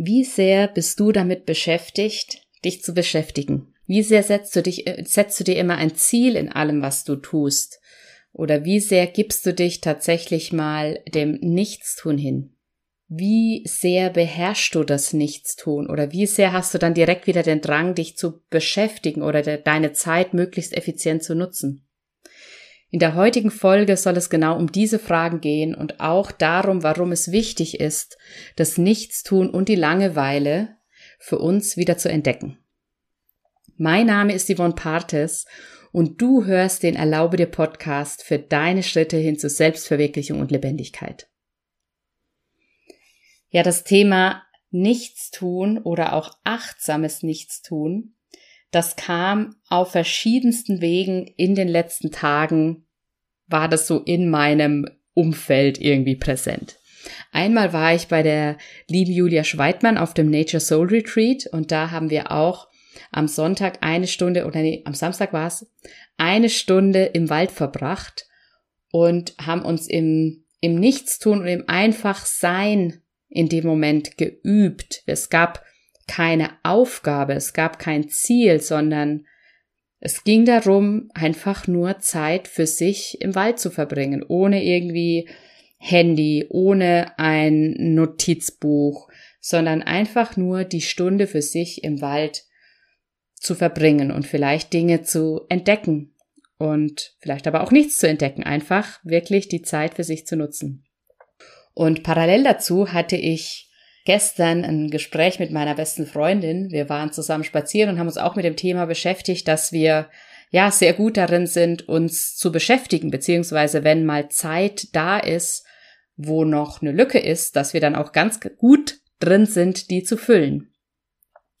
Wie sehr bist du damit beschäftigt, dich zu beschäftigen? Wie sehr setzt du dich, äh, setzt du dir immer ein Ziel in allem, was du tust? Oder wie sehr gibst du dich tatsächlich mal dem Nichtstun hin? Wie sehr beherrschst du das Nichtstun? Oder wie sehr hast du dann direkt wieder den Drang, dich zu beschäftigen oder deine Zeit möglichst effizient zu nutzen? In der heutigen Folge soll es genau um diese Fragen gehen und auch darum, warum es wichtig ist, das Nichtstun und die Langeweile für uns wieder zu entdecken. Mein Name ist Yvonne Partes und du hörst den Erlaube dir Podcast für deine Schritte hin zu Selbstverwirklichung und Lebendigkeit. Ja, das Thema Nichtstun oder auch achtsames Nichtstun das kam auf verschiedensten Wegen in den letzten Tagen, war das so in meinem Umfeld irgendwie präsent. Einmal war ich bei der lieben Julia Schweidmann auf dem Nature Soul Retreat und da haben wir auch am Sonntag eine Stunde oder nee, am Samstag war es, eine Stunde im Wald verbracht und haben uns im, im Nichtstun und im Einfachsein in dem Moment geübt. Es gab keine Aufgabe, es gab kein Ziel, sondern es ging darum, einfach nur Zeit für sich im Wald zu verbringen, ohne irgendwie Handy, ohne ein Notizbuch, sondern einfach nur die Stunde für sich im Wald zu verbringen und vielleicht Dinge zu entdecken und vielleicht aber auch nichts zu entdecken, einfach wirklich die Zeit für sich zu nutzen. Und parallel dazu hatte ich gestern ein Gespräch mit meiner besten Freundin. Wir waren zusammen spazieren und haben uns auch mit dem Thema beschäftigt, dass wir ja sehr gut darin sind, uns zu beschäftigen, beziehungsweise wenn mal Zeit da ist, wo noch eine Lücke ist, dass wir dann auch ganz gut drin sind, die zu füllen.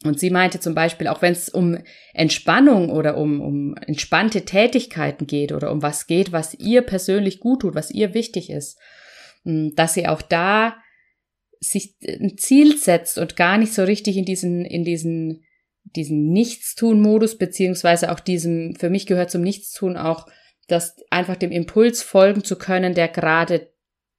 Und sie meinte zum Beispiel, auch wenn es um Entspannung oder um, um entspannte Tätigkeiten geht oder um was geht, was ihr persönlich gut tut, was ihr wichtig ist, dass sie auch da sich ein Ziel setzt und gar nicht so richtig in diesen, in diesen, diesen Nichtstun-Modus, beziehungsweise auch diesem, für mich gehört zum Nichtstun auch, dass einfach dem Impuls folgen zu können, der gerade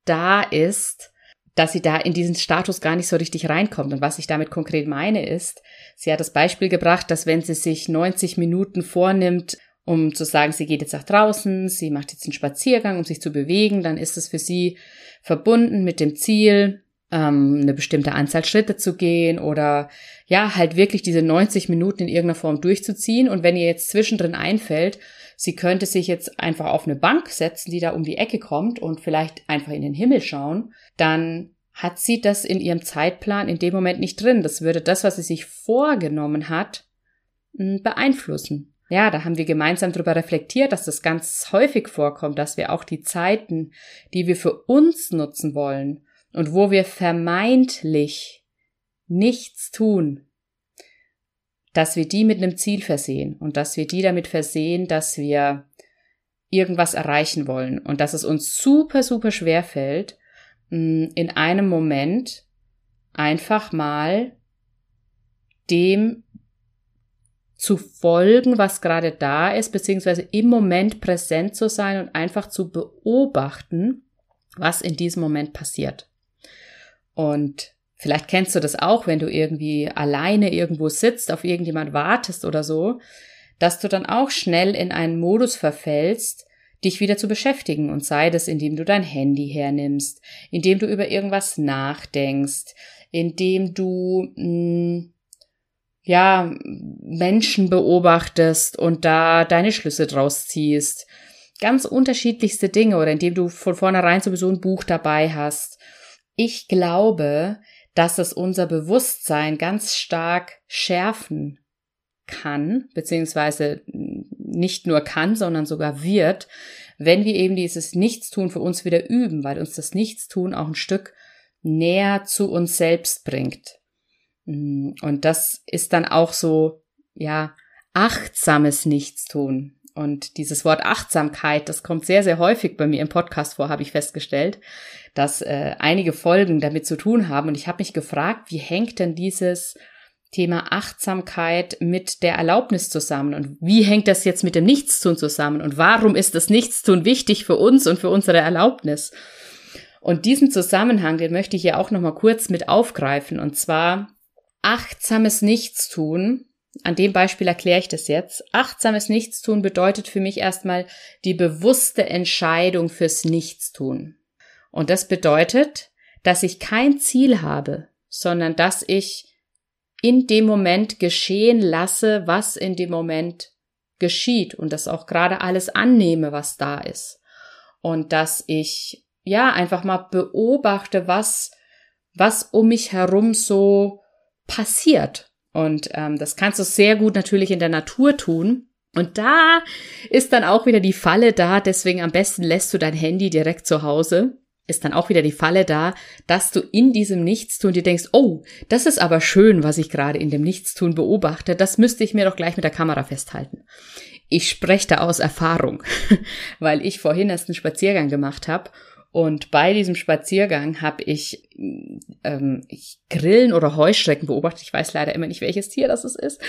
da ist, dass sie da in diesen Status gar nicht so richtig reinkommt. Und was ich damit konkret meine ist, sie hat das Beispiel gebracht, dass wenn sie sich 90 Minuten vornimmt, um zu sagen, sie geht jetzt nach draußen, sie macht jetzt einen Spaziergang, um sich zu bewegen, dann ist es für sie verbunden mit dem Ziel, ähm, eine bestimmte Anzahl Schritte zu gehen oder ja, halt wirklich diese 90 Minuten in irgendeiner Form durchzuziehen. Und wenn ihr jetzt zwischendrin einfällt, sie könnte sich jetzt einfach auf eine Bank setzen, die da um die Ecke kommt und vielleicht einfach in den Himmel schauen, dann hat sie das in ihrem Zeitplan in dem Moment nicht drin. Das würde das, was sie sich vorgenommen hat, beeinflussen. Ja, da haben wir gemeinsam darüber reflektiert, dass das ganz häufig vorkommt, dass wir auch die Zeiten, die wir für uns nutzen wollen, und wo wir vermeintlich nichts tun, dass wir die mit einem Ziel versehen und dass wir die damit versehen, dass wir irgendwas erreichen wollen und dass es uns super, super schwer fällt, mm, in einem Moment einfach mal dem zu folgen, was gerade da ist, beziehungsweise im Moment präsent zu sein und einfach zu beobachten, was in diesem Moment passiert. Und vielleicht kennst du das auch, wenn du irgendwie alleine irgendwo sitzt, auf irgendjemand wartest oder so, dass du dann auch schnell in einen Modus verfällst, dich wieder zu beschäftigen. Und sei das, indem du dein Handy hernimmst, indem du über irgendwas nachdenkst, indem du mh, hm, ja Menschen beobachtest und da deine Schlüsse draus ziehst, ganz unterschiedlichste Dinge oder indem du von vornherein sowieso ein Buch dabei hast ich glaube, dass es unser Bewusstsein ganz stark schärfen kann, beziehungsweise nicht nur kann, sondern sogar wird, wenn wir eben dieses Nichtstun für uns wieder üben, weil uns das Nichtstun auch ein Stück näher zu uns selbst bringt. Und das ist dann auch so, ja, achtsames Nichtstun. Und dieses Wort Achtsamkeit, das kommt sehr, sehr häufig bei mir im Podcast vor, habe ich festgestellt, dass äh, einige Folgen damit zu tun haben. Und ich habe mich gefragt, wie hängt denn dieses Thema Achtsamkeit mit der Erlaubnis zusammen? Und wie hängt das jetzt mit dem Nichtstun zusammen? Und warum ist das Nichtstun wichtig für uns und für unsere Erlaubnis? Und diesen Zusammenhang, den möchte ich hier auch nochmal kurz mit aufgreifen. Und zwar achtsames Nichtstun. An dem Beispiel erkläre ich das jetzt. Achtsames Nichtstun bedeutet für mich erstmal die bewusste Entscheidung fürs Nichtstun. Und das bedeutet, dass ich kein Ziel habe, sondern dass ich in dem Moment geschehen lasse, was in dem Moment geschieht und das auch gerade alles annehme, was da ist. Und dass ich ja einfach mal beobachte, was, was um mich herum so passiert. Und ähm, das kannst du sehr gut natürlich in der Natur tun. Und da ist dann auch wieder die Falle da, deswegen am besten lässt du dein Handy direkt zu Hause ist dann auch wieder die Falle da, dass du in diesem Nichtstun dir denkst, oh, das ist aber schön, was ich gerade in dem Nichtstun beobachte, das müsste ich mir doch gleich mit der Kamera festhalten. Ich spreche da aus Erfahrung, weil ich vorhin erst einen Spaziergang gemacht habe und bei diesem Spaziergang habe ich, ähm, ich Grillen oder Heuschrecken beobachtet. Ich weiß leider immer nicht, welches Tier das ist.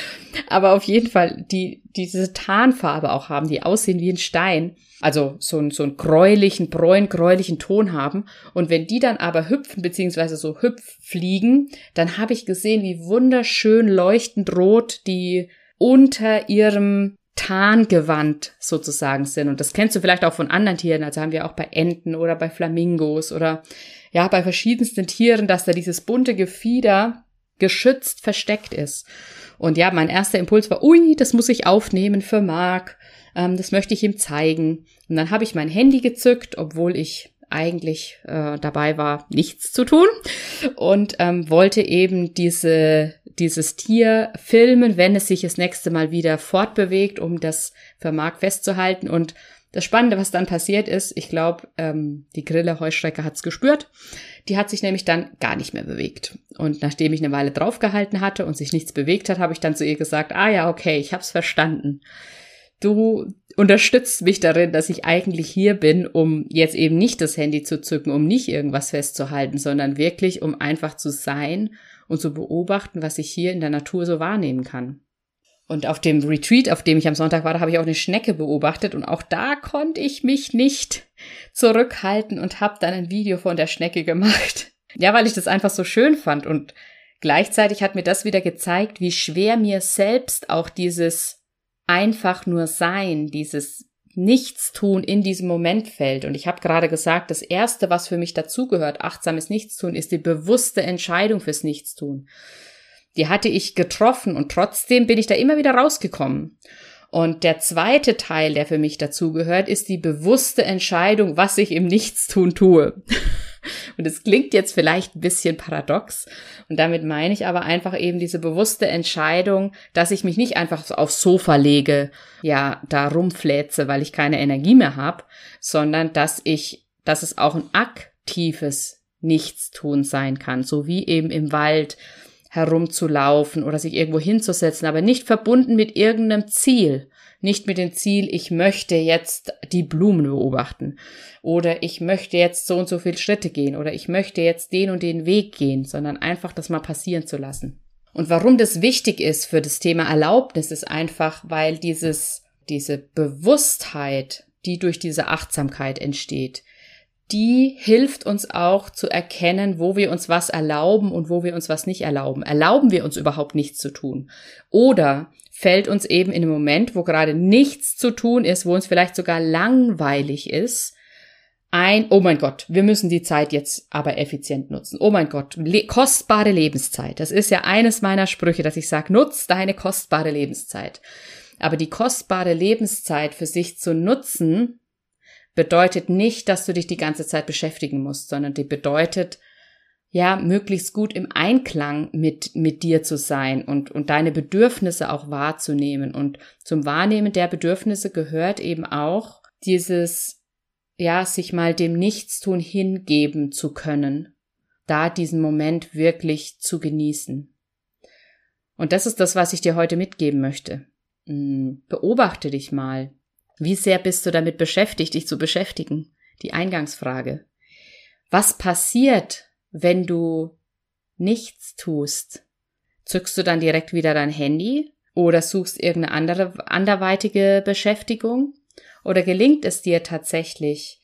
Aber auf jeden Fall, die diese Tarnfarbe auch haben, die aussehen wie ein Stein. Also so, einen so einen gräulichen, bräun-gräulichen Ton haben. Und wenn die dann aber hüpfen, beziehungsweise so hüpffliegen, dann habe ich gesehen, wie wunderschön leuchtend rot die unter ihrem Tarngewand sozusagen sind. Und das kennst du vielleicht auch von anderen Tieren. Also haben wir auch bei Enten oder bei Flamingos oder ja, bei verschiedensten Tieren, dass da dieses bunte Gefieder geschützt versteckt ist. Und ja, mein erster Impuls war, ui, das muss ich aufnehmen für Mark. Ähm, das möchte ich ihm zeigen. Und dann habe ich mein Handy gezückt, obwohl ich eigentlich äh, dabei war, nichts zu tun und ähm, wollte eben diese dieses Tier filmen, wenn es sich das nächste Mal wieder fortbewegt, um das Mark festzuhalten. Und das Spannende, was dann passiert ist, ich glaube, ähm, die Grille Heuschrecke hat's gespürt. Die hat sich nämlich dann gar nicht mehr bewegt. Und nachdem ich eine Weile draufgehalten hatte und sich nichts bewegt hat, habe ich dann zu ihr gesagt, ah ja, okay, ich hab's verstanden. Du unterstützt mich darin, dass ich eigentlich hier bin, um jetzt eben nicht das Handy zu zücken, um nicht irgendwas festzuhalten, sondern wirklich, um einfach zu sein und zu beobachten, was ich hier in der Natur so wahrnehmen kann. Und auf dem Retreat, auf dem ich am Sonntag war, da habe ich auch eine Schnecke beobachtet und auch da konnte ich mich nicht zurückhalten und habe dann ein Video von der Schnecke gemacht. Ja, weil ich das einfach so schön fand und gleichzeitig hat mir das wieder gezeigt, wie schwer mir selbst auch dieses einfach nur sein, dieses Nichtstun in diesem Moment fällt. Und ich habe gerade gesagt, das Erste, was für mich dazugehört, achtsames Nichtstun, ist die bewusste Entscheidung fürs Nichtstun. Die hatte ich getroffen und trotzdem bin ich da immer wieder rausgekommen. Und der zweite Teil, der für mich dazugehört, ist die bewusste Entscheidung, was ich im Nichtstun tue. Und es klingt jetzt vielleicht ein bisschen paradox. Und damit meine ich aber einfach eben diese bewusste Entscheidung, dass ich mich nicht einfach aufs Sofa lege, ja, da rumfläze, weil ich keine Energie mehr habe, sondern dass ich, dass es auch ein aktives Nichtstun sein kann, so wie eben im Wald herumzulaufen oder sich irgendwo hinzusetzen, aber nicht verbunden mit irgendeinem Ziel, nicht mit dem Ziel, ich möchte jetzt die Blumen beobachten oder ich möchte jetzt so und so viele Schritte gehen oder ich möchte jetzt den und den Weg gehen, sondern einfach das mal passieren zu lassen. Und warum das wichtig ist für das Thema Erlaubnis ist einfach, weil dieses, diese Bewusstheit, die durch diese Achtsamkeit entsteht, die hilft uns auch zu erkennen, wo wir uns was erlauben und wo wir uns was nicht erlauben. Erlauben wir uns überhaupt nichts zu tun? Oder fällt uns eben in einem Moment, wo gerade nichts zu tun ist, wo uns vielleicht sogar langweilig ist, ein, oh mein Gott, wir müssen die Zeit jetzt aber effizient nutzen. Oh mein Gott, le kostbare Lebenszeit. Das ist ja eines meiner Sprüche, dass ich sage, nutz deine kostbare Lebenszeit. Aber die kostbare Lebenszeit für sich zu nutzen, bedeutet nicht, dass du dich die ganze Zeit beschäftigen musst, sondern die bedeutet, ja, möglichst gut im Einklang mit, mit dir zu sein und, und deine Bedürfnisse auch wahrzunehmen. Und zum Wahrnehmen der Bedürfnisse gehört eben auch dieses, ja, sich mal dem Nichtstun hingeben zu können, da diesen Moment wirklich zu genießen. Und das ist das, was ich dir heute mitgeben möchte. Hm, beobachte dich mal. Wie sehr bist du damit beschäftigt, dich zu beschäftigen? Die Eingangsfrage. Was passiert, wenn du nichts tust? Zückst du dann direkt wieder dein Handy oder suchst irgendeine andere anderweitige Beschäftigung? Oder gelingt es dir tatsächlich,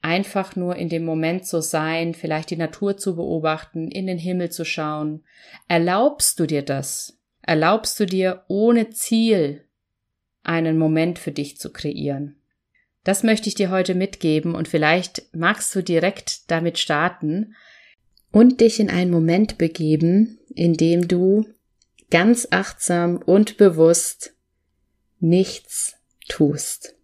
einfach nur in dem Moment zu sein, vielleicht die Natur zu beobachten, in den Himmel zu schauen. Erlaubst du dir das? Erlaubst du dir ohne Ziel einen Moment für dich zu kreieren? Das möchte ich dir heute mitgeben und vielleicht magst du direkt damit starten und dich in einen Moment begeben, in dem du ganz achtsam und bewusst nichts tust.